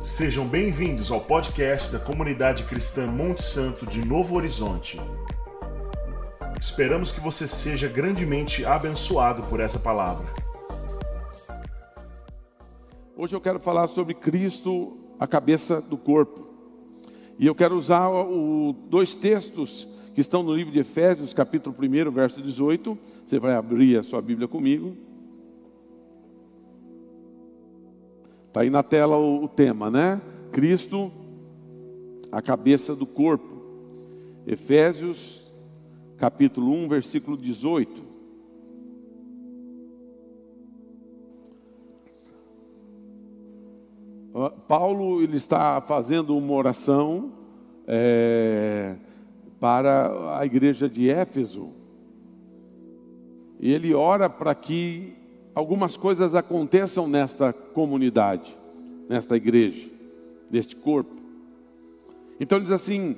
Sejam bem-vindos ao podcast da comunidade cristã Monte Santo de Novo Horizonte. Esperamos que você seja grandemente abençoado por essa palavra. Hoje eu quero falar sobre Cristo, a cabeça do corpo. E eu quero usar o, dois textos que estão no livro de Efésios, capítulo 1, verso 18. Você vai abrir a sua Bíblia comigo. Está aí na tela o, o tema, né? Cristo, a cabeça do corpo. Efésios, capítulo 1, versículo 18. Paulo ele está fazendo uma oração é, para a igreja de Éfeso. E ele ora para que algumas coisas aconteçam nesta comunidade, nesta igreja, neste corpo. Então diz assim: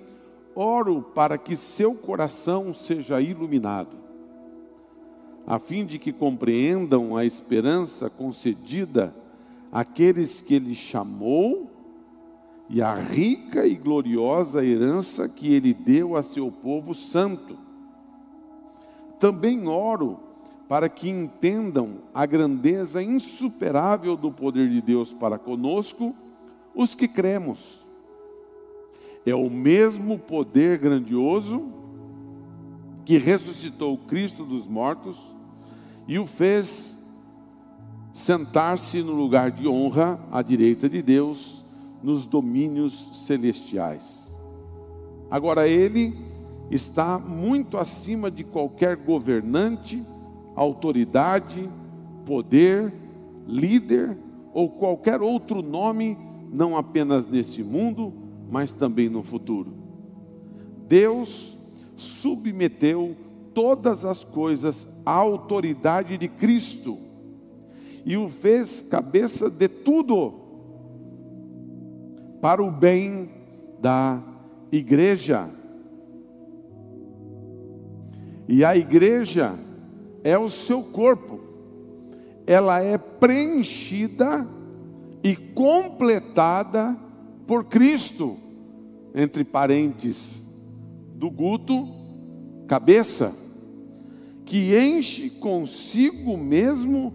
oro para que seu coração seja iluminado, a fim de que compreendam a esperança concedida àqueles que ele chamou e a rica e gloriosa herança que ele deu a seu povo santo. Também oro para que entendam a grandeza insuperável do poder de Deus para conosco, os que cremos. É o mesmo poder grandioso que ressuscitou Cristo dos mortos e o fez sentar-se no lugar de honra à direita de Deus nos domínios celestiais. Agora ele está muito acima de qualquer governante autoridade, poder, líder ou qualquer outro nome, não apenas nesse mundo, mas também no futuro. Deus submeteu todas as coisas à autoridade de Cristo e o fez cabeça de tudo para o bem da igreja. E a igreja é o seu corpo. Ela é preenchida e completada por Cristo, entre parentes do guto, cabeça, que enche consigo mesmo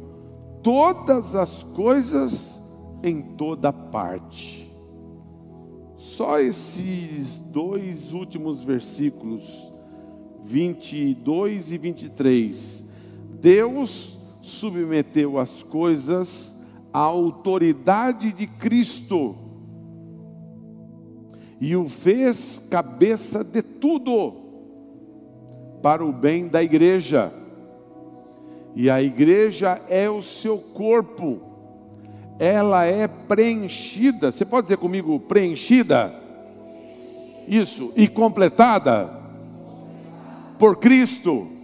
todas as coisas em toda parte. Só esses dois últimos versículos, 22 e 23, Deus submeteu as coisas à autoridade de Cristo e o fez cabeça de tudo para o bem da igreja. E a igreja é o seu corpo, ela é preenchida. Você pode dizer comigo, preenchida? Isso, e completada por Cristo.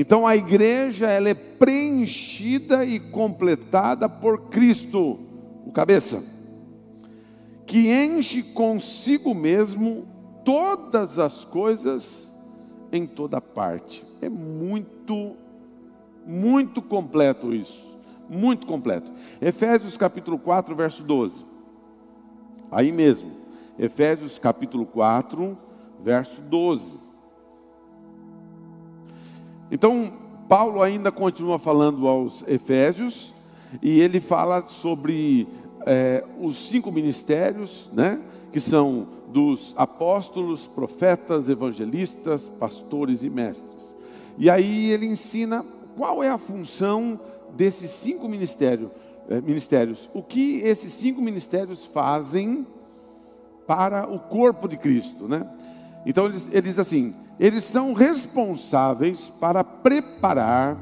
Então a igreja ela é preenchida e completada por Cristo, o cabeça, que enche consigo mesmo todas as coisas em toda parte. É muito, muito completo isso. Muito completo. Efésios capítulo 4, verso 12. Aí mesmo. Efésios capítulo 4, verso 12. Então, Paulo ainda continua falando aos Efésios, e ele fala sobre é, os cinco ministérios, né, que são dos apóstolos, profetas, evangelistas, pastores e mestres. E aí ele ensina qual é a função desses cinco ministérios, é, ministérios o que esses cinco ministérios fazem para o corpo de Cristo. Né? Então ele, diz assim: eles são responsáveis para preparar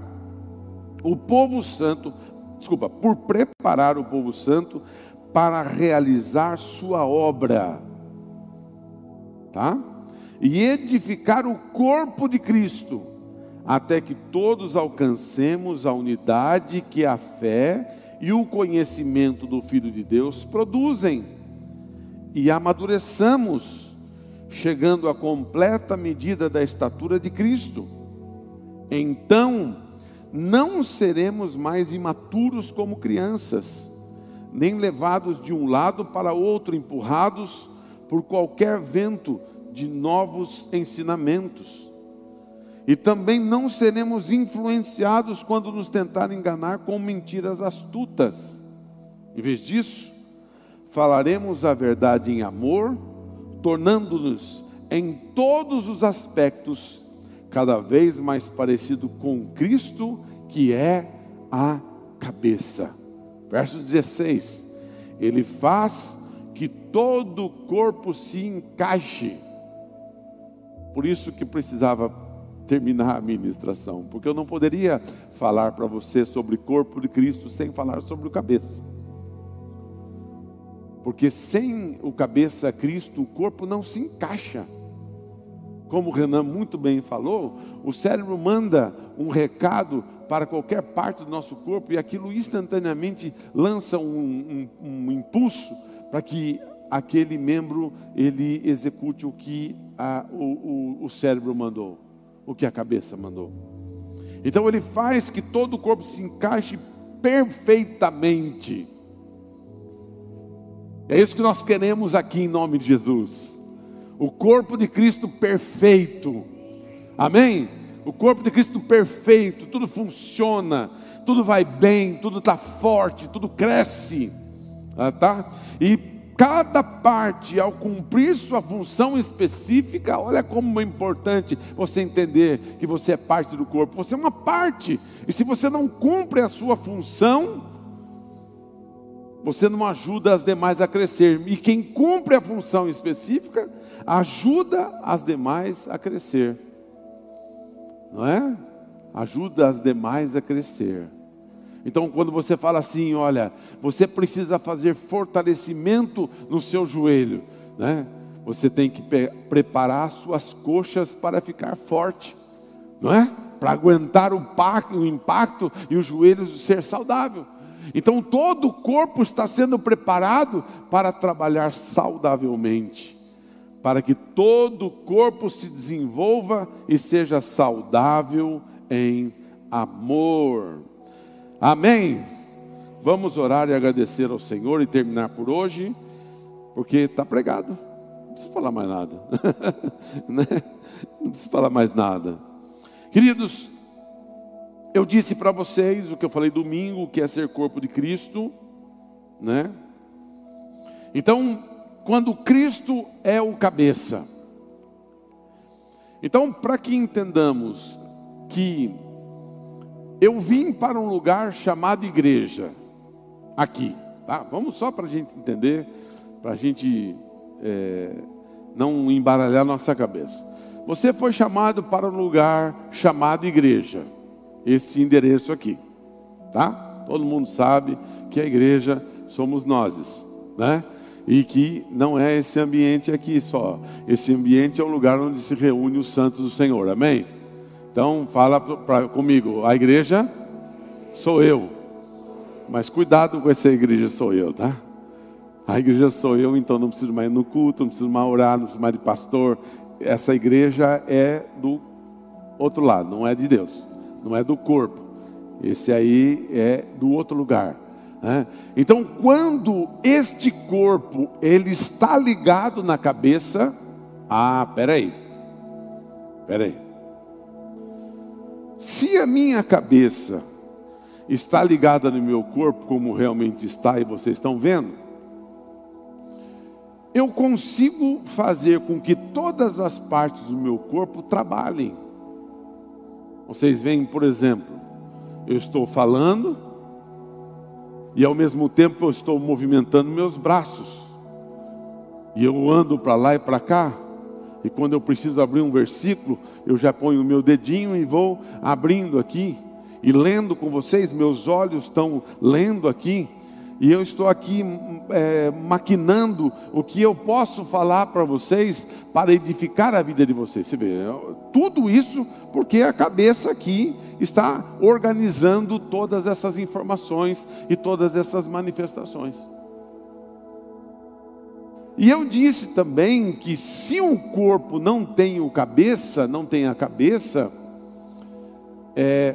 o povo santo, desculpa, por preparar o povo santo para realizar sua obra, tá? E edificar o corpo de Cristo, até que todos alcancemos a unidade que a fé e o conhecimento do Filho de Deus produzem, e amadureçamos chegando à completa medida da estatura de Cristo. Então, não seremos mais imaturos como crianças, nem levados de um lado para outro, empurrados por qualquer vento de novos ensinamentos. E também não seremos influenciados quando nos tentarem enganar com mentiras astutas. Em vez disso, falaremos a verdade em amor, tornando-nos em todos os aspectos cada vez mais parecido com Cristo, que é a cabeça. Verso 16: Ele faz que todo o corpo se encaixe. Por isso que precisava terminar a ministração, porque eu não poderia falar para você sobre o corpo de Cristo sem falar sobre o cabeça. Porque sem o cabeça Cristo, o corpo não se encaixa. Como o Renan muito bem falou, o cérebro manda um recado para qualquer parte do nosso corpo e aquilo instantaneamente lança um, um, um impulso para que aquele membro ele execute o que a, o, o, o cérebro mandou, o que a cabeça mandou. Então ele faz que todo o corpo se encaixe perfeitamente. É isso que nós queremos aqui em nome de Jesus. O corpo de Cristo perfeito. Amém? O corpo de Cristo perfeito, tudo funciona, tudo vai bem, tudo está forte, tudo cresce. Ah, tá? E cada parte, ao cumprir sua função específica, olha como é importante você entender que você é parte do corpo. Você é uma parte, e se você não cumpre a sua função, você não ajuda as demais a crescer. E quem cumpre a função específica, ajuda as demais a crescer. Não é? Ajuda as demais a crescer. Então, quando você fala assim, olha, você precisa fazer fortalecimento no seu joelho, né? Você tem que preparar suas coxas para ficar forte, não é? Para aguentar o, o impacto e os joelhos ser saudável. Então, todo o corpo está sendo preparado para trabalhar saudavelmente para que todo o corpo se desenvolva e seja saudável em amor. Amém? Vamos orar e agradecer ao Senhor e terminar por hoje, porque está pregado. Não precisa falar mais nada. né? Não precisa falar mais nada. Queridos, eu disse para vocês o que eu falei domingo, que é ser corpo de Cristo, né? Então, quando Cristo é o cabeça. Então, para que entendamos que eu vim para um lugar chamado igreja, aqui, tá? Vamos só para a gente entender, para a gente é, não embaralhar nossa cabeça. Você foi chamado para um lugar chamado igreja, esse endereço aqui, tá? Todo mundo sabe que a igreja somos nós, né? e que não é esse ambiente aqui só. Esse ambiente é um lugar onde se reúne os santos do Senhor. Amém? Então fala pra, comigo, a igreja sou eu. Mas cuidado com essa igreja sou eu, tá? A igreja sou eu, então não preciso mais ir no culto, não preciso mais orar, não preciso mais de pastor. Essa igreja é do outro lado, não é de Deus, não é do corpo. Esse aí é do outro lugar. Né? Então, quando este corpo ele está ligado na cabeça, ah, peraí, peraí. Se a minha cabeça está ligada no meu corpo, como realmente está e vocês estão vendo, eu consigo fazer com que todas as partes do meu corpo trabalhem. Vocês veem, por exemplo, eu estou falando, e ao mesmo tempo eu estou movimentando meus braços. E eu ando para lá e para cá. E quando eu preciso abrir um versículo, eu já ponho o meu dedinho e vou abrindo aqui e lendo com vocês. Meus olhos estão lendo aqui e eu estou aqui é, maquinando o que eu posso falar para vocês para edificar a vida de vocês. Você vê, tudo isso porque a cabeça aqui está organizando todas essas informações e todas essas manifestações. E eu disse também que se o corpo não tem o cabeça, não tem a cabeça, é,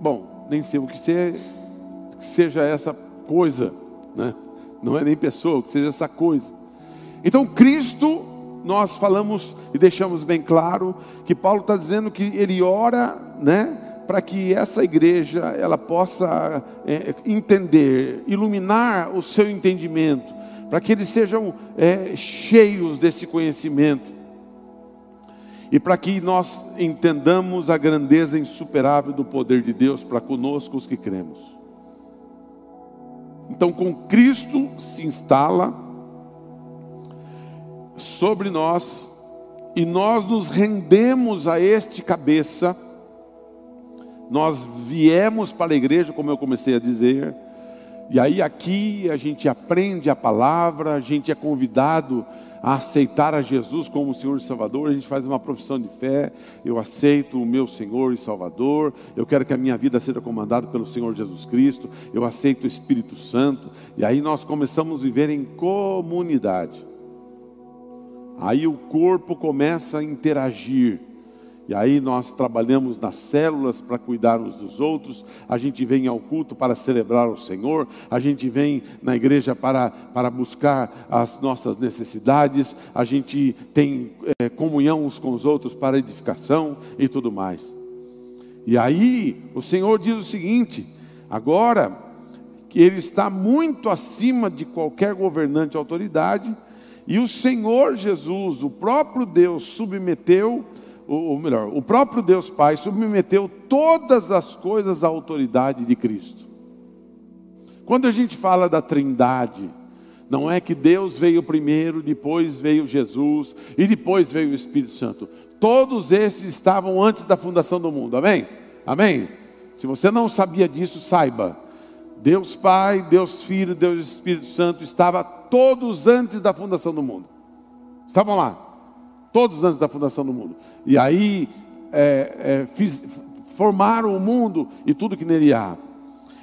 bom, nem sei o que seja essa coisa, né? não é nem pessoa, que seja essa coisa. Então, Cristo, nós falamos e deixamos bem claro que Paulo está dizendo que ele ora, né, para que essa igreja ela possa é, entender, iluminar o seu entendimento, para que eles sejam é, cheios desse conhecimento e para que nós entendamos a grandeza insuperável do poder de Deus para conosco os que cremos. Então, com Cristo se instala sobre nós e nós nos rendemos a este cabeça. Nós viemos para a igreja, como eu comecei a dizer, e aí aqui a gente aprende a palavra, a gente é convidado a aceitar a Jesus como Senhor e Salvador, a gente faz uma profissão de fé, eu aceito o meu Senhor e Salvador, eu quero que a minha vida seja comandada pelo Senhor Jesus Cristo, eu aceito o Espírito Santo, e aí nós começamos a viver em comunidade. Aí o corpo começa a interagir e aí nós trabalhamos nas células para cuidar uns dos outros, a gente vem ao culto para celebrar o Senhor, a gente vem na igreja para, para buscar as nossas necessidades, a gente tem é, comunhão uns com os outros para edificação e tudo mais. E aí o Senhor diz o seguinte: agora que Ele está muito acima de qualquer governante autoridade, e o Senhor Jesus, o próprio Deus, submeteu ou melhor, o próprio Deus Pai submeteu todas as coisas à autoridade de Cristo. Quando a gente fala da Trindade, não é que Deus veio primeiro, depois veio Jesus e depois veio o Espírito Santo. Todos esses estavam antes da fundação do mundo. Amém? Amém? Se você não sabia disso, saiba. Deus Pai, Deus Filho, Deus Espírito Santo estava todos antes da fundação do mundo. Estavam lá todos antes da fundação do mundo. E aí é, é, fiz, formaram o mundo e tudo que nele há.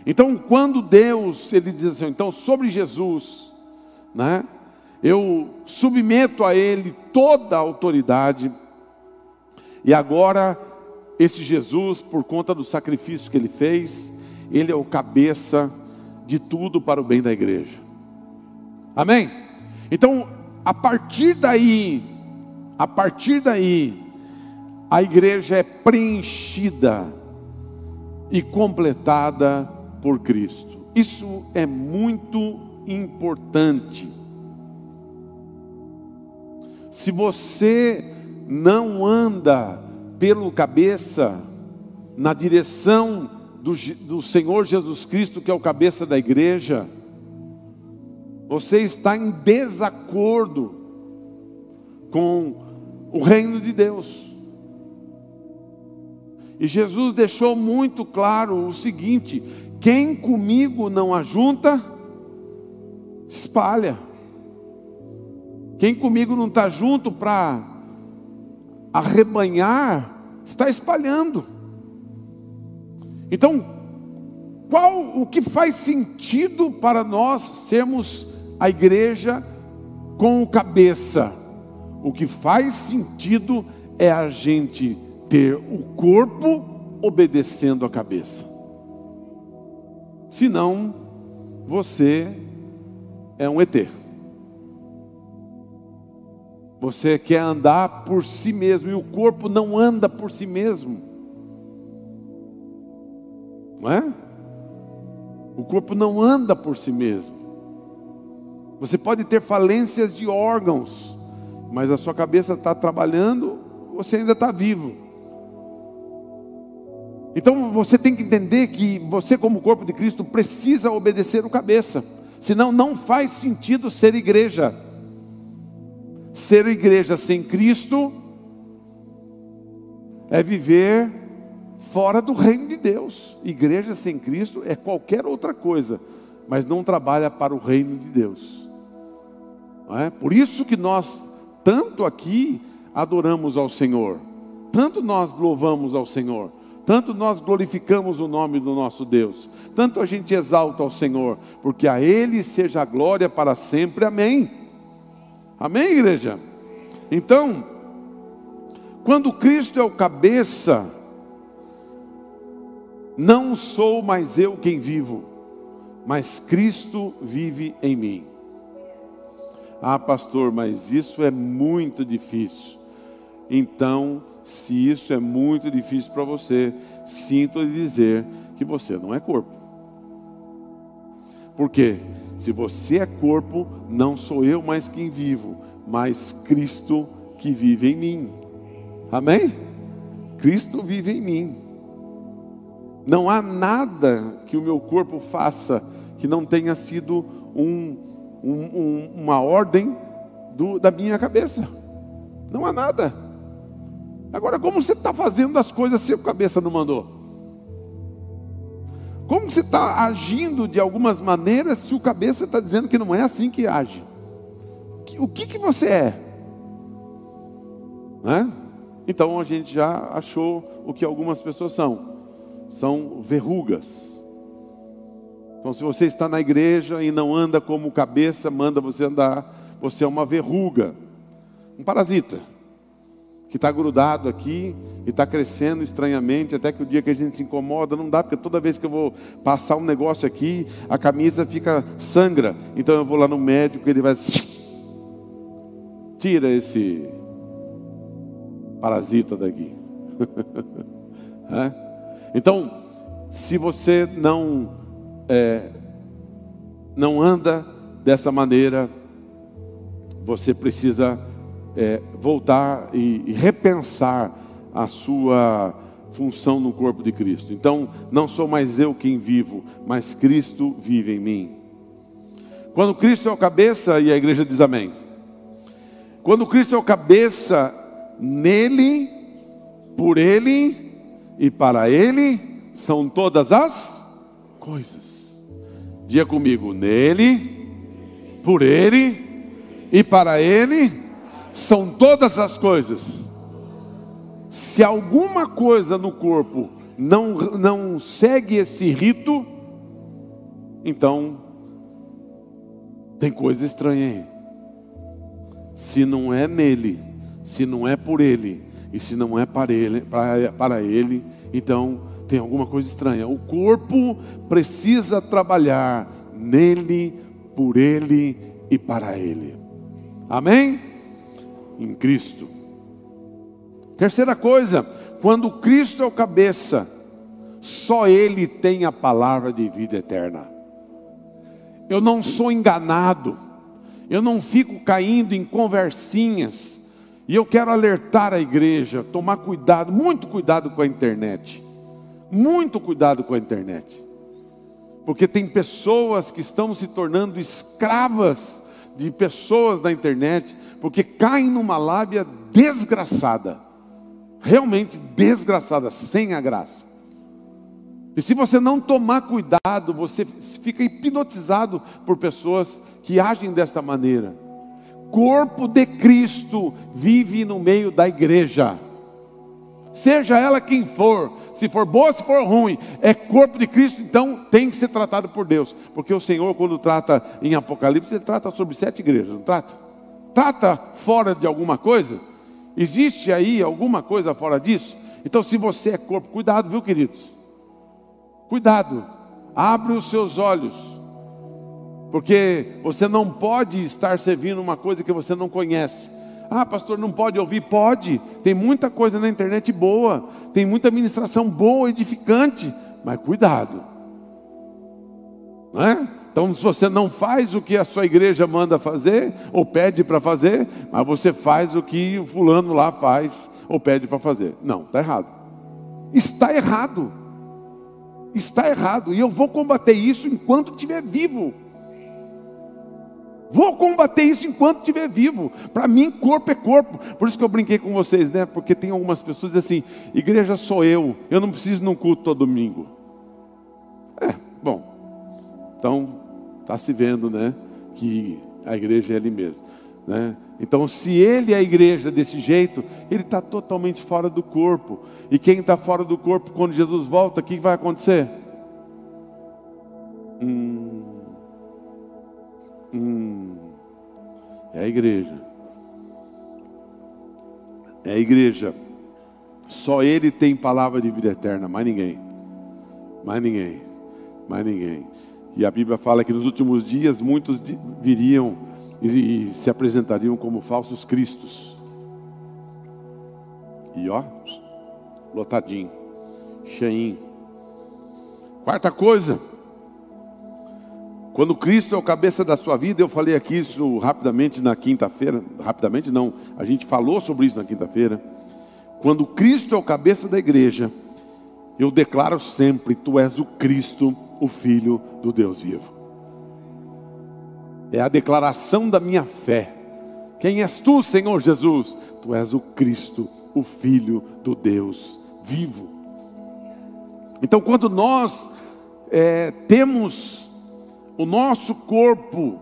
Então, quando Deus, ele diz assim, então sobre Jesus, né? Eu submeto a ele toda a autoridade. E agora esse Jesus, por conta do sacrifício que ele fez, ele é o cabeça de tudo para o bem da igreja. Amém? Então, a partir daí, a partir daí, a igreja é preenchida e completada por Cristo. Isso é muito importante. Se você não anda pelo cabeça na direção do, do, Senhor Jesus Cristo, que é o cabeça da igreja, você está em desacordo com o reino de Deus. E Jesus deixou muito claro o seguinte: quem comigo não ajunta, espalha. Quem comigo não está junto para arrebanhar, está espalhando. Então, qual o que faz sentido para nós sermos a igreja com o cabeça? O que faz sentido é a gente ter o corpo obedecendo a cabeça. Senão, você é um ET. Você quer andar por si mesmo e o corpo não anda por si mesmo. Não é? O corpo não anda por si mesmo. Você pode ter falências de órgãos, mas a sua cabeça está trabalhando, você ainda está vivo. Então você tem que entender que você, como corpo de Cristo, precisa obedecer o cabeça, senão não faz sentido ser igreja. Ser igreja sem Cristo é viver fora do reino de Deus. Igreja sem Cristo é qualquer outra coisa, mas não trabalha para o reino de Deus. É? Por isso que nós tanto aqui adoramos ao Senhor, tanto nós louvamos ao Senhor, tanto nós glorificamos o nome do nosso Deus, tanto a gente exalta ao Senhor, porque a Ele seja a glória para sempre. Amém. Amém, igreja? Então, quando Cristo é o cabeça, não sou mais eu quem vivo, mas Cristo vive em mim. Ah, pastor, mas isso é muito difícil. Então, se isso é muito difícil para você, sinto lhe dizer que você não é corpo. Por quê? Se você é corpo, não sou eu mais quem vivo, mas Cristo que vive em mim. Amém? Cristo vive em mim. Não há nada que o meu corpo faça que não tenha sido um, um, um, uma ordem do, da minha cabeça. Não há nada. Agora, como você está fazendo as coisas se a cabeça não mandou? Como você está agindo de algumas maneiras se o cabeça está dizendo que não é assim que age? O que, que você é? Né? Então a gente já achou o que algumas pessoas são. São verrugas. Então, se você está na igreja e não anda como cabeça manda você andar, você é uma verruga, um parasita que está grudado aqui e está crescendo estranhamente, até que o dia que a gente se incomoda, não dá, porque toda vez que eu vou passar um negócio aqui, a camisa fica sangra. Então eu vou lá no médico, ele vai. Tira esse parasita daqui. é? Então, se você não, é, não anda dessa maneira, você precisa é, voltar e, e repensar a sua função no corpo de Cristo. Então, não sou mais eu quem vivo, mas Cristo vive em mim. Quando Cristo é o cabeça, e a igreja diz amém. Quando Cristo é o cabeça, nele, por ele e para ele são todas as coisas. Diga comigo, nele, por ele e para ele são todas as coisas. Se alguma coisa no corpo não, não segue esse rito, então tem coisa estranha aí. Se não é nele, se não é por ele, e se não é para ele, para, para ele, então tem alguma coisa estranha. O corpo precisa trabalhar nele, por ele e para ele. Amém? em Cristo. Terceira coisa, quando Cristo é o cabeça, só Ele tem a palavra de vida eterna. Eu não sou enganado, eu não fico caindo em conversinhas, e eu quero alertar a igreja, tomar cuidado, muito cuidado com a internet, muito cuidado com a internet, porque tem pessoas que estão se tornando escravas de pessoas da internet, porque caem numa lábia desgraçada, realmente desgraçada, sem a graça. E se você não tomar cuidado, você fica hipnotizado por pessoas que agem desta maneira. Corpo de Cristo vive no meio da igreja, seja ela quem for, se for boa, se for ruim, é corpo de Cristo, então tem que ser tratado por Deus, porque o Senhor, quando trata em Apocalipse, ele trata sobre sete igrejas, não trata? trata fora de alguma coisa? Existe aí alguma coisa fora disso? Então, se você é corpo, cuidado, viu, queridos? Cuidado, abre os seus olhos, porque você não pode estar servindo uma coisa que você não conhece. Ah, pastor, não pode ouvir? Pode, tem muita coisa na internet boa, tem muita ministração boa, edificante, mas cuidado, não é? Então, se você não faz o que a sua igreja manda fazer, ou pede para fazer, mas você faz o que o fulano lá faz, ou pede para fazer. Não, está errado. Está errado. Está errado. E eu vou combater isso enquanto estiver vivo. Vou combater isso enquanto estiver vivo. Para mim, corpo é corpo. Por isso que eu brinquei com vocês, né? Porque tem algumas pessoas assim: igreja sou eu, eu não preciso num culto todo domingo. É, bom. Então, Está se vendo, né? Que a igreja é ele mesmo. Né? Então, se ele é a igreja desse jeito, ele está totalmente fora do corpo. E quem está fora do corpo, quando Jesus volta, o que vai acontecer? Hum, hum, é a igreja. É a igreja. Só ele tem palavra de vida eterna, mais ninguém. Mais ninguém. Mais ninguém. E a Bíblia fala que nos últimos dias muitos viriam e se apresentariam como falsos cristos. E ó, lotadinho, cheinho. Quarta coisa, quando Cristo é o cabeça da sua vida, eu falei aqui isso rapidamente na quinta-feira, rapidamente não, a gente falou sobre isso na quinta-feira. Quando Cristo é o cabeça da igreja, eu declaro sempre: Tu és o Cristo, o Filho do Deus vivo. É a declaração da minha fé. Quem és tu, Senhor Jesus? Tu és o Cristo, o Filho do Deus vivo. Então, quando nós é, temos o nosso corpo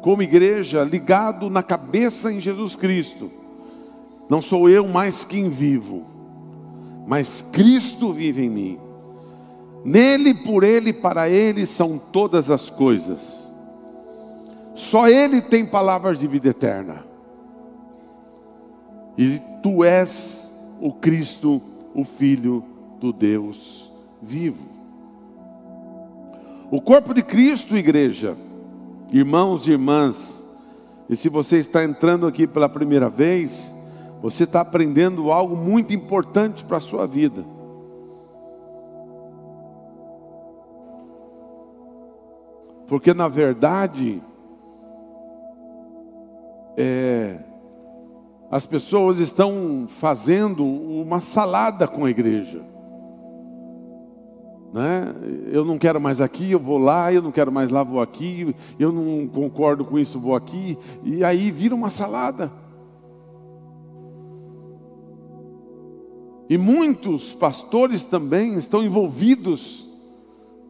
como igreja ligado na cabeça em Jesus Cristo, não sou eu mais quem vivo, mas Cristo vive em mim. Nele, por Ele, para Ele são todas as coisas. Só Ele tem palavras de vida eterna. E tu és o Cristo, o Filho do Deus vivo. O corpo de Cristo, igreja, irmãos e irmãs, e se você está entrando aqui pela primeira vez, você está aprendendo algo muito importante para a sua vida. Porque na verdade, é, as pessoas estão fazendo uma salada com a igreja. Né? Eu não quero mais aqui, eu vou lá, eu não quero mais lá, vou aqui, eu não concordo com isso, vou aqui, e aí vira uma salada. E muitos pastores também estão envolvidos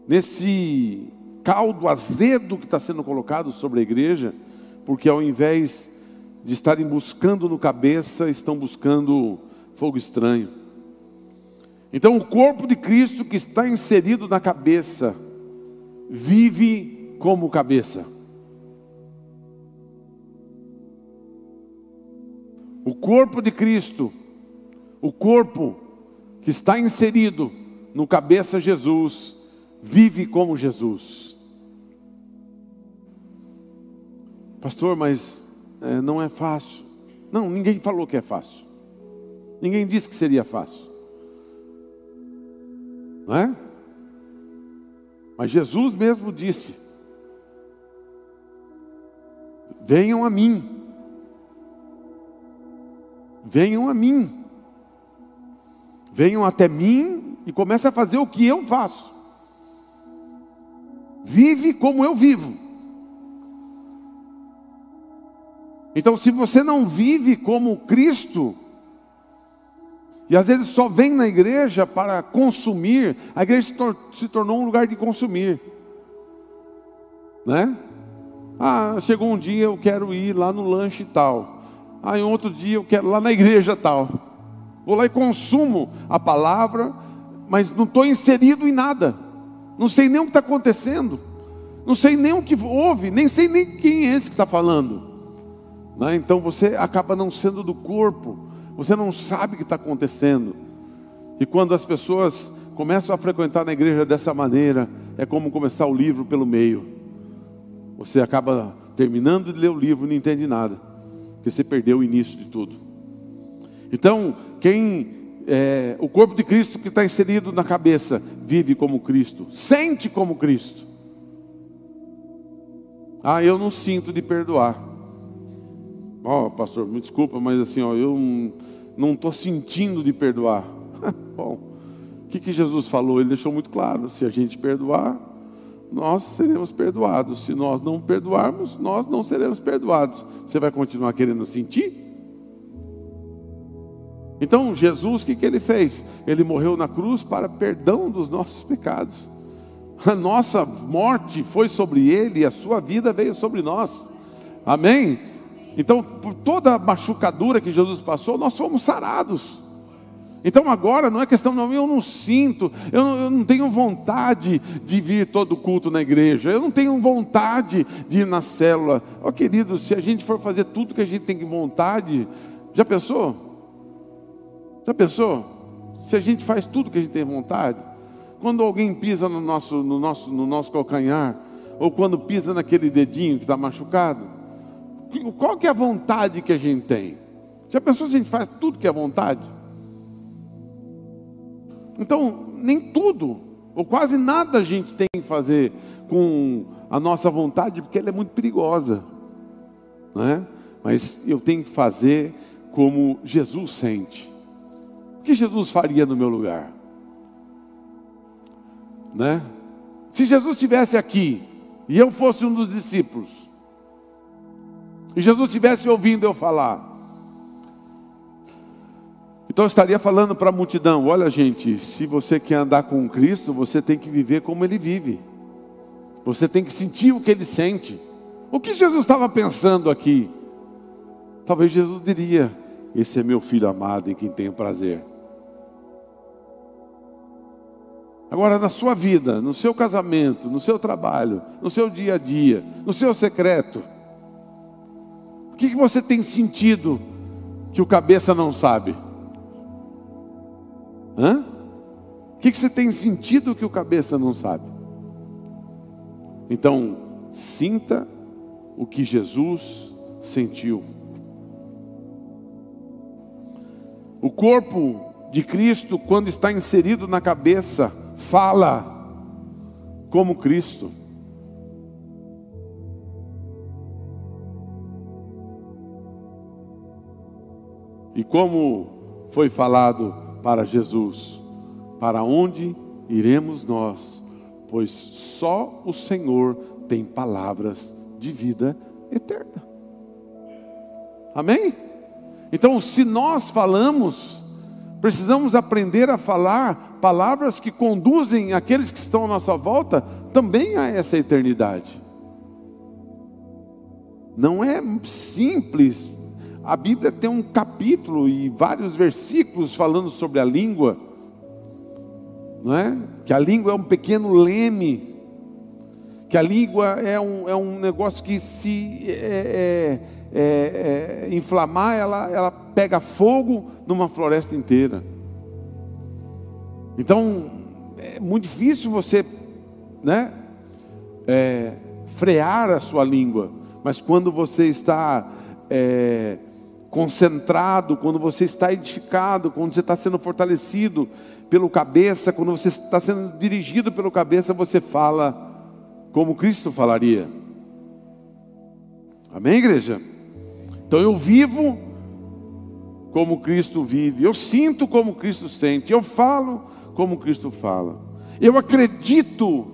nesse caldo azedo que está sendo colocado sobre a igreja, porque ao invés de estarem buscando no cabeça, estão buscando fogo estranho. Então, o corpo de Cristo que está inserido na cabeça, vive como cabeça. O corpo de Cristo, o corpo que está inserido no cabeça Jesus, vive como Jesus. Pastor, mas é, não é fácil. Não, ninguém falou que é fácil. Ninguém disse que seria fácil. Não é? Mas Jesus mesmo disse: Venham a mim. Venham a mim. Venham até mim e comece a fazer o que eu faço. Vive como eu vivo. Então, se você não vive como Cristo, e às vezes só vem na igreja para consumir, a igreja se tornou um lugar de consumir, né? Ah, chegou um dia eu quero ir lá no lanche tal, ah, outro dia eu quero lá na igreja tal. Vou lá e consumo a palavra, mas não estou inserido em nada, não sei nem o que está acontecendo, não sei nem o que houve, nem sei nem quem é esse que está falando. Né? Então você acaba não sendo do corpo, você não sabe o que está acontecendo. E quando as pessoas começam a frequentar na igreja dessa maneira, é como começar o livro pelo meio. Você acaba terminando de ler o livro e não entende nada, porque você perdeu o início de tudo. Então, quem é, o corpo de Cristo que está inserido na cabeça vive como Cristo, sente como Cristo. Ah, eu não sinto de perdoar. Ó, oh, pastor, me desculpa, mas assim, ó, eu não estou sentindo de perdoar. Bom, o que, que Jesus falou? Ele deixou muito claro: se a gente perdoar, nós seremos perdoados. Se nós não perdoarmos, nós não seremos perdoados. Você vai continuar querendo sentir? Então, Jesus, o que, que ele fez? Ele morreu na cruz para perdão dos nossos pecados. A nossa morte foi sobre ele e a sua vida veio sobre nós. Amém? Então, por toda a machucadura que Jesus passou, nós fomos sarados. Então agora não é questão, não, eu não sinto, eu não, eu não, tenho vontade de vir todo culto na igreja, eu não tenho vontade de ir na célula. Ó oh, querido, se a gente for fazer tudo que a gente tem vontade, já pensou? Já pensou? Se a gente faz tudo que a gente tem vontade, quando alguém pisa no nosso, no nosso, no nosso calcanhar, ou quando pisa naquele dedinho que está machucado? Qual que é a vontade que a gente tem? Já pensou se a gente faz tudo que é vontade? Então, nem tudo, ou quase nada a gente tem que fazer com a nossa vontade, porque ela é muito perigosa. Não é? Mas eu tenho que fazer como Jesus sente. O que Jesus faria no meu lugar? Né? Se Jesus estivesse aqui e eu fosse um dos discípulos, e Jesus estivesse ouvindo eu falar, então eu estaria falando para a multidão: olha, gente, se você quer andar com Cristo, você tem que viver como Ele vive, você tem que sentir o que Ele sente. O que Jesus estava pensando aqui? Talvez Jesus diria: Esse é meu filho amado em quem tenho prazer. Agora, na sua vida, no seu casamento, no seu trabalho, no seu dia a dia, no seu secreto, o que, que você tem sentido que o cabeça não sabe? Hã? O que, que você tem sentido que o cabeça não sabe? Então, sinta o que Jesus sentiu. O corpo de Cristo, quando está inserido na cabeça, fala como Cristo. E como foi falado para Jesus: Para onde iremos nós? Pois só o Senhor tem palavras de vida eterna. Amém? Então, se nós falamos, precisamos aprender a falar palavras que conduzem aqueles que estão à nossa volta também a essa eternidade. Não é simples. A Bíblia tem um capítulo e vários versículos falando sobre a língua, não é? Que a língua é um pequeno leme, que a língua é um, é um negócio que se é, é, é, é, inflamar, ela, ela pega fogo numa floresta inteira. Então, é muito difícil você, né, é, frear a sua língua, mas quando você está é, concentrado, quando você está edificado, quando você está sendo fortalecido pelo cabeça, quando você está sendo dirigido pelo cabeça, você fala como Cristo falaria. Amém, igreja? Então eu vivo como Cristo vive, eu sinto como Cristo sente, eu falo como Cristo fala, eu acredito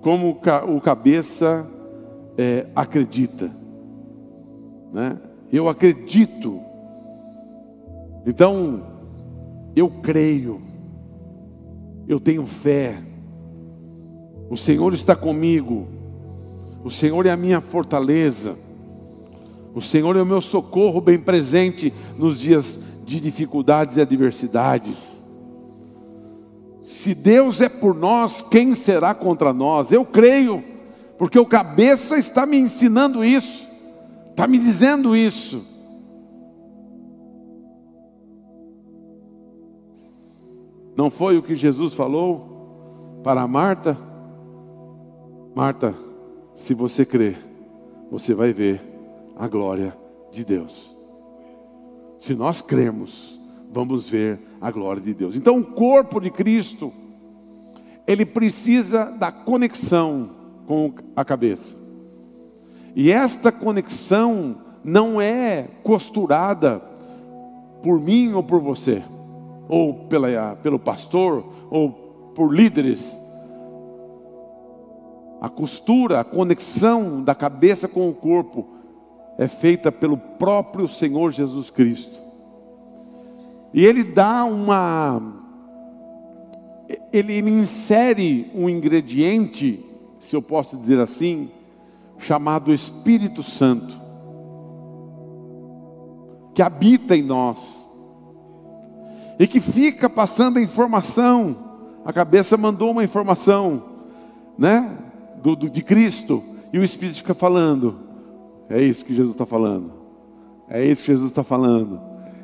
como o cabeça é, acredita, né? Eu acredito. Então eu creio, eu tenho fé. O Senhor está comigo. O Senhor é a minha fortaleza. O Senhor é o meu socorro bem presente nos dias de dificuldades e adversidades. Se Deus é por nós, quem será contra nós? Eu creio, porque o cabeça está me ensinando isso, está me dizendo isso. Não foi o que Jesus falou para Marta? Marta, se você crer, você vai ver a glória de Deus. Se nós cremos, vamos ver a glória de Deus. Então, o corpo de Cristo, ele precisa da conexão com a cabeça. E esta conexão não é costurada por mim ou por você, ou pela, pelo pastor, ou por líderes. A costura, a conexão da cabeça com o corpo é feita pelo próprio Senhor Jesus Cristo. E ele dá uma. Ele, ele insere um ingrediente, se eu posso dizer assim, chamado Espírito Santo, que habita em nós e que fica passando a informação. A cabeça mandou uma informação, né, do, do de Cristo e o Espírito fica falando. É isso que Jesus está falando. É isso que Jesus está falando.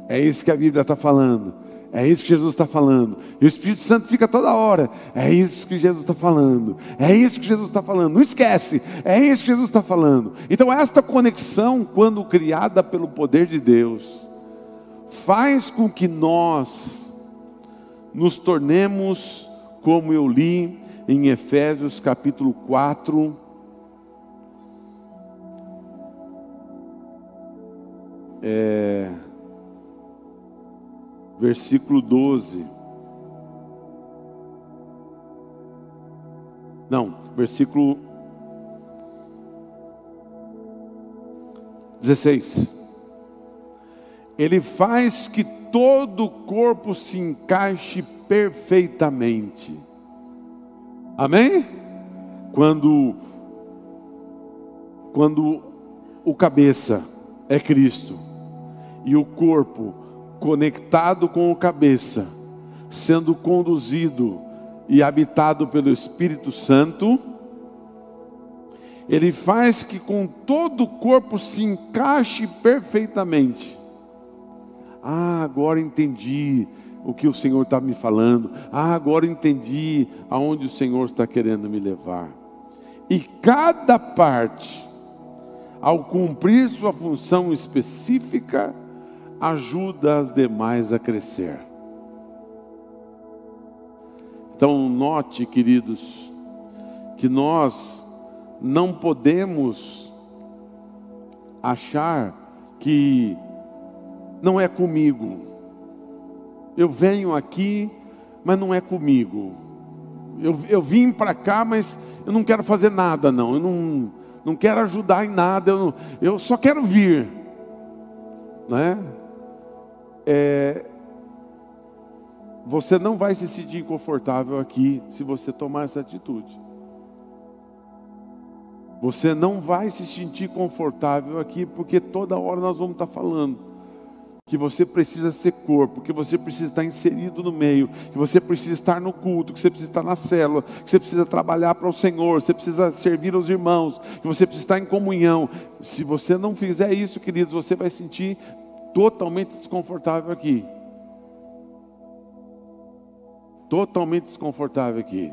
É isso que a Bíblia está falando. É isso que Jesus está falando. E o Espírito Santo fica toda hora. É isso que Jesus está falando. É isso que Jesus está falando. Não esquece. É isso que Jesus está falando. Então, esta conexão, quando criada pelo poder de Deus, faz com que nós nos tornemos, como eu li em Efésios capítulo 4, é, versículo 12. Não, versículo 16. Ele faz que todo o corpo se encaixe perfeitamente. Amém? Quando quando o cabeça é Cristo e o corpo conectado com o cabeça, sendo conduzido e habitado pelo Espírito Santo, ele faz que com todo o corpo se encaixe perfeitamente. Ah, agora entendi o que o Senhor está me falando. Ah, agora entendi aonde o Senhor está querendo me levar. E cada parte, ao cumprir sua função específica, ajuda as demais a crescer. Então, note, queridos, que nós não podemos achar que não é comigo. Eu venho aqui, mas não é comigo. Eu, eu vim para cá, mas eu não quero fazer nada, não. Eu não, não quero ajudar em nada. Eu, não, eu só quero vir. Né? É, você não vai se sentir confortável aqui se você tomar essa atitude. Você não vai se sentir confortável aqui, porque toda hora nós vamos estar falando que você precisa ser corpo, que você precisa estar inserido no meio, que você precisa estar no culto, que você precisa estar na célula, que você precisa trabalhar para o Senhor, você precisa servir aos irmãos, que você precisa estar em comunhão. Se você não fizer isso, queridos, você vai sentir totalmente desconfortável aqui. Totalmente desconfortável aqui.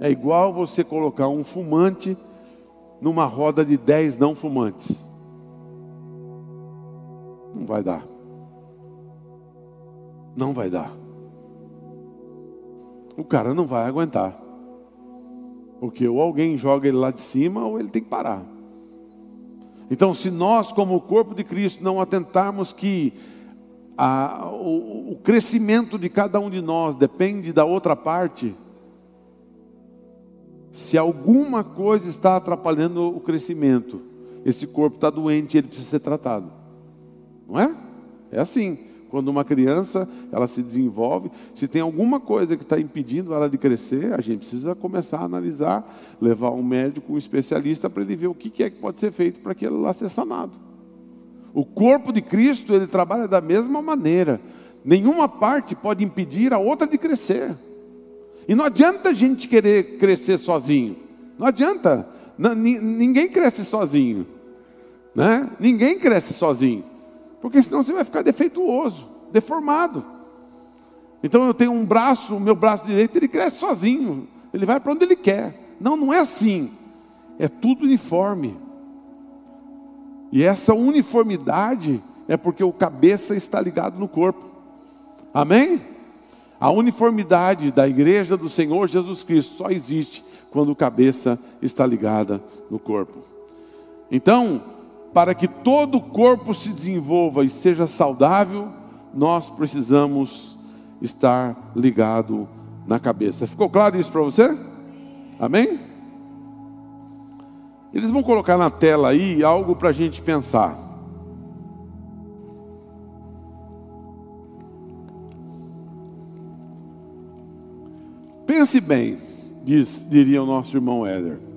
É igual você colocar um fumante numa roda de dez não fumantes. Não vai dar. Não vai dar. O cara não vai aguentar. Porque ou alguém joga ele lá de cima ou ele tem que parar. Então, se nós, como o corpo de Cristo, não atentarmos que a, o, o crescimento de cada um de nós depende da outra parte, se alguma coisa está atrapalhando o crescimento, esse corpo está doente, ele precisa ser tratado. Não é? É assim. Quando uma criança ela se desenvolve, se tem alguma coisa que está impedindo ela de crescer, a gente precisa começar a analisar, levar um médico, um especialista para ele ver o que é que pode ser feito para que lá seja sanado. O corpo de Cristo ele trabalha da mesma maneira. Nenhuma parte pode impedir a outra de crescer. E não adianta a gente querer crescer sozinho. Não adianta. ninguém cresce sozinho. Né? Ninguém cresce sozinho. Porque senão você vai ficar defeituoso, deformado. Então eu tenho um braço, o meu braço direito, ele cresce sozinho. Ele vai para onde ele quer. Não, não é assim. É tudo uniforme. E essa uniformidade é porque o cabeça está ligado no corpo. Amém? A uniformidade da igreja do Senhor Jesus Cristo só existe quando o cabeça está ligada no corpo. Então, para que todo o corpo se desenvolva e seja saudável, nós precisamos estar ligado na cabeça. Ficou claro isso para você? Amém? Eles vão colocar na tela aí algo para a gente pensar. Pense bem, diz, diria o nosso irmão Éder.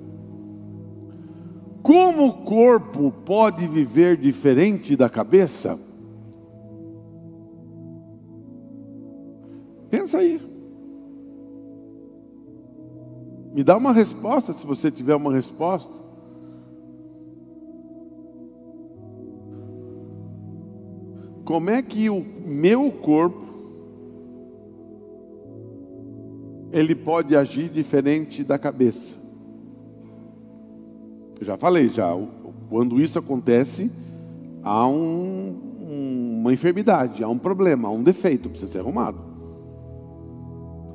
Como o corpo pode viver diferente da cabeça? Pensa aí. Me dá uma resposta se você tiver uma resposta. como é que o meu corpo ele pode agir diferente da cabeça? Já falei já, quando isso acontece, há um, uma enfermidade, há um problema, há um defeito, precisa ser arrumado.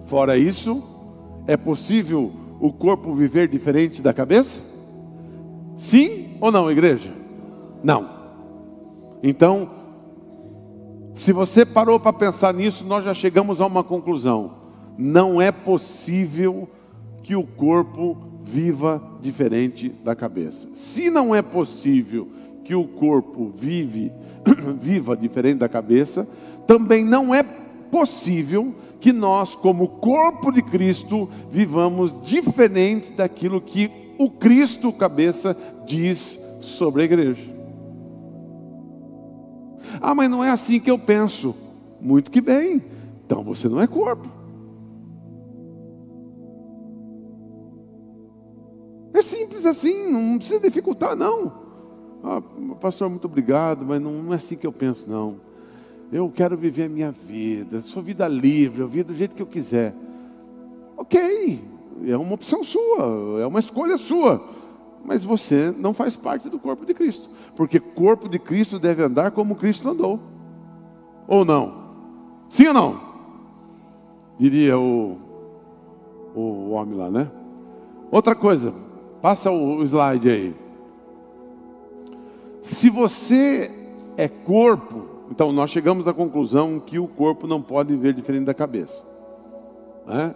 Fora isso, é possível o corpo viver diferente da cabeça? Sim ou não, igreja? Não. Então, se você parou para pensar nisso, nós já chegamos a uma conclusão. Não é possível que o corpo viva diferente da cabeça. Se não é possível que o corpo vive, viva diferente da cabeça, também não é possível que nós, como corpo de Cristo, vivamos diferente daquilo que o Cristo, cabeça, diz sobre a igreja. Ah, mas não é assim que eu penso. Muito que bem. Então você não é corpo. Simples assim, não precisa dificultar, não. Ah, pastor, muito obrigado, mas não, não é assim que eu penso, não. Eu quero viver a minha vida, sou vida livre, eu vivo do jeito que eu quiser. Ok, é uma opção sua, é uma escolha sua. Mas você não faz parte do corpo de Cristo. Porque corpo de Cristo deve andar como Cristo andou. Ou não? Sim ou não? Diria o, o homem lá, né? Outra coisa, passa o slide aí. Se você é corpo, então nós chegamos à conclusão que o corpo não pode viver diferente da cabeça. Né?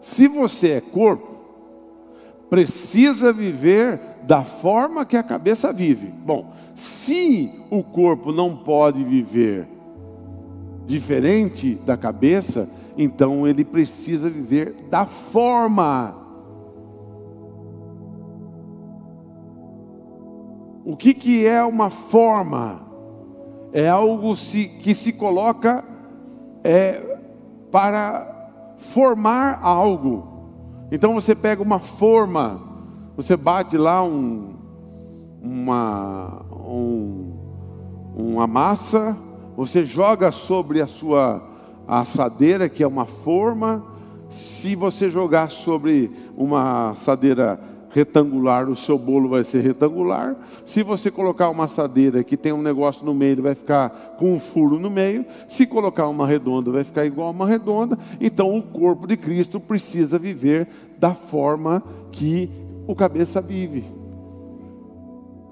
Se você é corpo, precisa viver da forma que a cabeça vive. Bom, se o corpo não pode viver diferente da cabeça, então ele precisa viver da forma O que, que é uma forma? É algo se, que se coloca é, para formar algo. Então você pega uma forma, você bate lá um, uma, um, uma massa, você joga sobre a sua assadeira, que é uma forma. Se você jogar sobre uma assadeira retangular, o seu bolo vai ser retangular. Se você colocar uma assadeira que tem um negócio no meio, ele vai ficar com um furo no meio. Se colocar uma redonda, vai ficar igual a uma redonda. Então, o corpo de Cristo precisa viver da forma que o cabeça vive.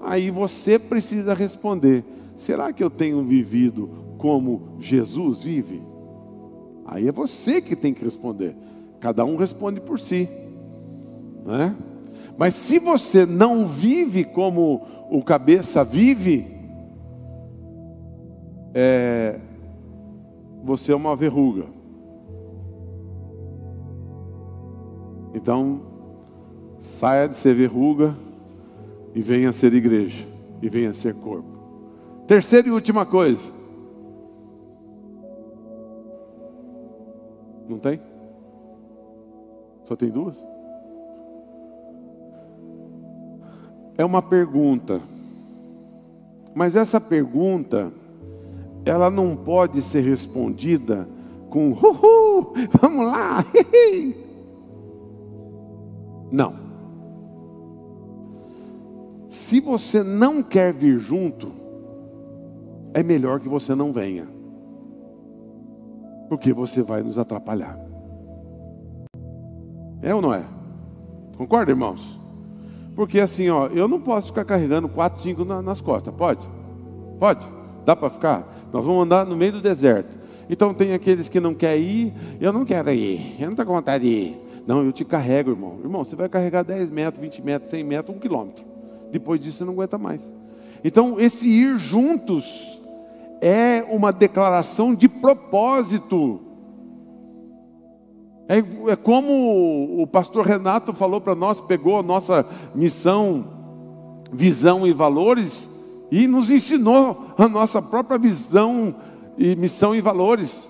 Aí você precisa responder: será que eu tenho vivido como Jesus vive? Aí é você que tem que responder. Cada um responde por si, não é? Mas se você não vive como o cabeça vive, é, você é uma verruga. Então, saia de ser verruga e venha ser igreja, e venha ser corpo. Terceira e última coisa. Não tem? Só tem duas? É uma pergunta. Mas essa pergunta, ela não pode ser respondida com uhul, vamos lá. Não. Se você não quer vir junto, é melhor que você não venha. Porque você vai nos atrapalhar. É ou não é? Concorda, irmãos? Porque assim, ó, eu não posso ficar carregando quatro, cinco nas costas, pode? Pode? Dá para ficar? Nós vamos andar no meio do deserto. Então tem aqueles que não querem ir, eu não quero ir, eu não estou com vontade de ir. Não, eu te carrego, irmão. Irmão, você vai carregar 10 metros, 20 metros, 100 metros, um quilômetro. Depois disso você não aguenta mais. Então, esse ir juntos é uma declaração de propósito. É, é como o pastor Renato falou para nós, pegou a nossa missão, visão e valores e nos ensinou a nossa própria visão e missão e valores.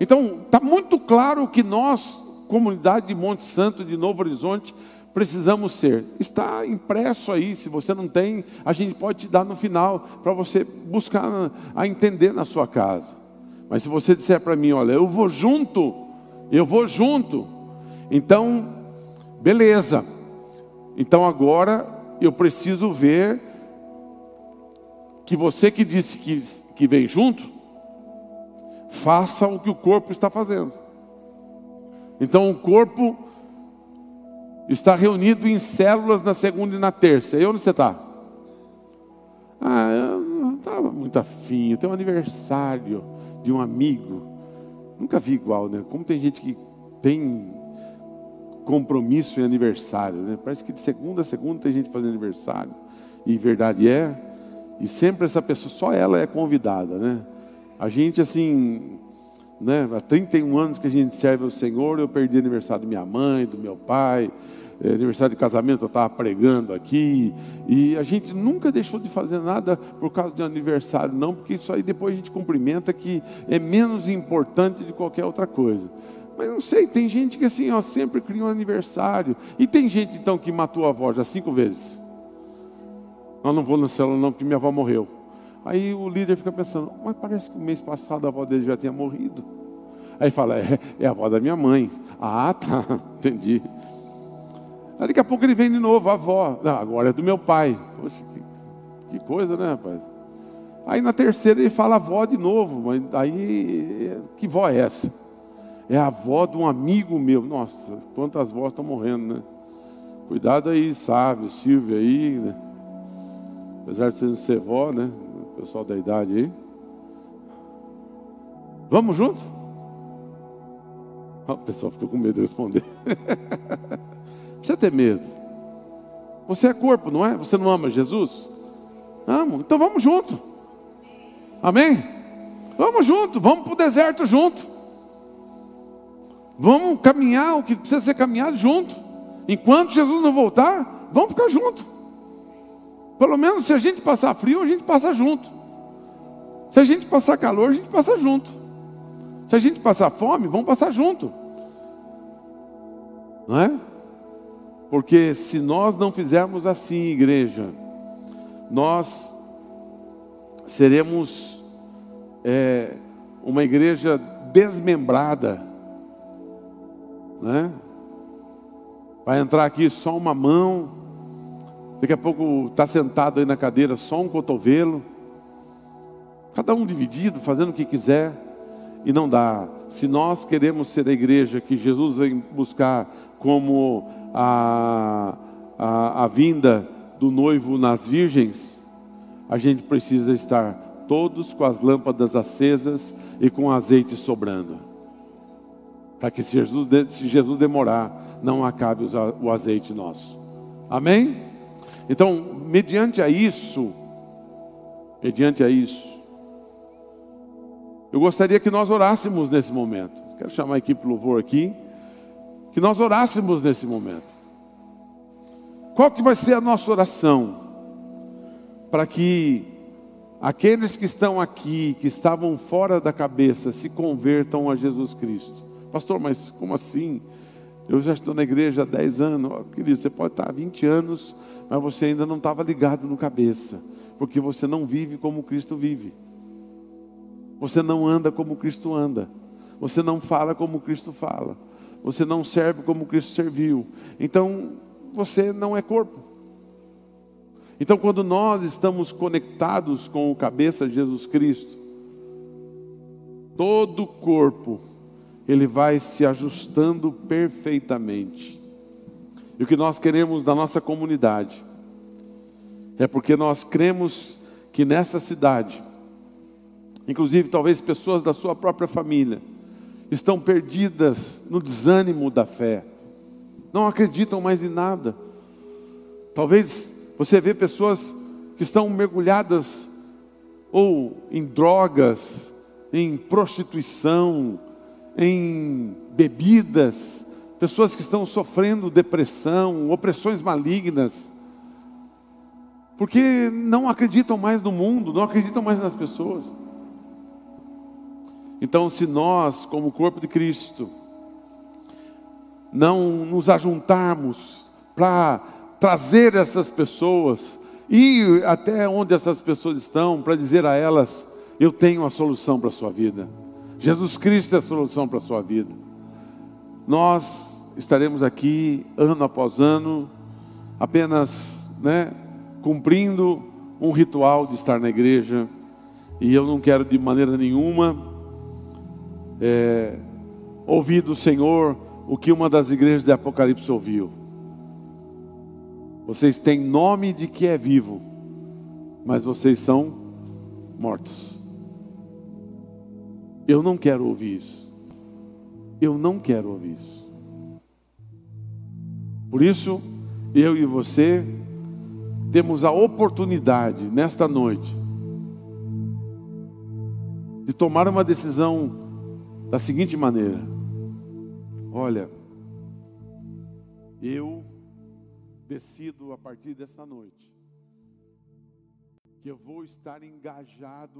Então, está muito claro que nós, comunidade de Monte Santo de Novo Horizonte, precisamos ser. Está impresso aí, se você não tem, a gente pode te dar no final para você buscar a entender na sua casa. Mas se você disser para mim, olha, eu vou junto, eu vou junto, então, beleza. Então agora eu preciso ver que você que disse que, que vem junto, faça o que o corpo está fazendo. Então o corpo está reunido em células na segunda e na terça. E onde você está? Ah, eu não estava muito afim. Eu tenho um aniversário de um amigo. Nunca vi igual, né? Como tem gente que tem compromisso em aniversário, né? Parece que de segunda a segunda tem gente fazendo aniversário. E verdade é, e sempre essa pessoa, só ela é convidada, né? A gente assim, né? Há 31 anos que a gente serve ao Senhor, eu perdi aniversário de minha mãe, do meu pai, eh, aniversário de casamento, eu estava pregando aqui, e a gente nunca deixou de fazer nada por causa de um aniversário, não, porque isso aí depois a gente cumprimenta que é menos importante de qualquer outra coisa. Mas não sei, tem gente que assim, ó, sempre cria um aniversário. E tem gente então que matou a avó já cinco vezes. Eu não vou na célula não, porque minha avó morreu. Aí o líder fica pensando, mas parece que o mês passado a avó dele já tinha morrido. Aí fala, é, é a avó da minha mãe. Ah, tá, entendi. Aí daqui a pouco ele vem de novo, avó. Não, agora é do meu pai. Poxa, que, que coisa, né, rapaz? Aí na terceira ele fala avó de novo, mas aí que vó é essa? É a avó de um amigo meu. Nossa, quantas vós estão morrendo, né? Cuidado aí, Sávio, Silvia aí, né? Apesar de você não ser vó, né? O pessoal da idade aí. Vamos junto? Oh, o pessoal ficou com medo de responder. Precisa ter medo. Você é corpo, não é? Você não ama Jesus? Amo. Então vamos junto. Amém? Vamos junto. Vamos para o deserto junto. Vamos caminhar o que precisa ser caminhado junto. Enquanto Jesus não voltar, vamos ficar junto. Pelo menos se a gente passar frio, a gente passa junto. Se a gente passar calor, a gente passa junto. Se a gente passar fome, vamos passar junto. Não é? Porque se nós não fizermos assim, igreja, nós seremos é, uma igreja desmembrada né? Vai entrar aqui só uma mão, daqui a pouco está sentado aí na cadeira só um cotovelo, cada um dividido, fazendo o que quiser, e não dá. Se nós queremos ser a igreja que Jesus vem buscar como a, a, a vinda do noivo nas virgens, a gente precisa estar todos com as lâmpadas acesas e com azeite sobrando para que se Jesus, se Jesus demorar, não acabe o azeite nosso. Amém? Então, mediante a isso, mediante a isso, eu gostaria que nós orássemos nesse momento. Quero chamar a equipe louvor aqui, que nós orássemos nesse momento. Qual que vai ser a nossa oração? Para que aqueles que estão aqui, que estavam fora da cabeça, se convertam a Jesus Cristo. Pastor, mas como assim? Eu já estou na igreja há 10 anos. Oh, querido, você pode estar há 20 anos, mas você ainda não estava ligado no cabeça, porque você não vive como Cristo vive. Você não anda como Cristo anda. Você não fala como Cristo fala. Você não serve como Cristo serviu. Então, você não é corpo. Então, quando nós estamos conectados com o cabeça Jesus Cristo, todo o corpo ele vai se ajustando perfeitamente. E o que nós queremos da nossa comunidade é porque nós cremos que nessa cidade, inclusive talvez pessoas da sua própria família, estão perdidas no desânimo da fé, não acreditam mais em nada. Talvez você vê pessoas que estão mergulhadas ou em drogas, em prostituição, em bebidas, pessoas que estão sofrendo depressão, opressões malignas, porque não acreditam mais no mundo, não acreditam mais nas pessoas. Então, se nós, como corpo de Cristo, não nos ajuntarmos para trazer essas pessoas, ir até onde essas pessoas estão, para dizer a elas: eu tenho a solução para a sua vida. Jesus Cristo é a solução para a sua vida. Nós estaremos aqui ano após ano, apenas né, cumprindo um ritual de estar na igreja, e eu não quero de maneira nenhuma é, ouvir do Senhor o que uma das igrejas de Apocalipse ouviu. Vocês têm nome de que é vivo, mas vocês são mortos. Eu não quero ouvir isso. Eu não quero ouvir isso. Por isso, eu e você temos a oportunidade nesta noite de tomar uma decisão da seguinte maneira: olha, eu decido a partir dessa noite que eu vou estar engajado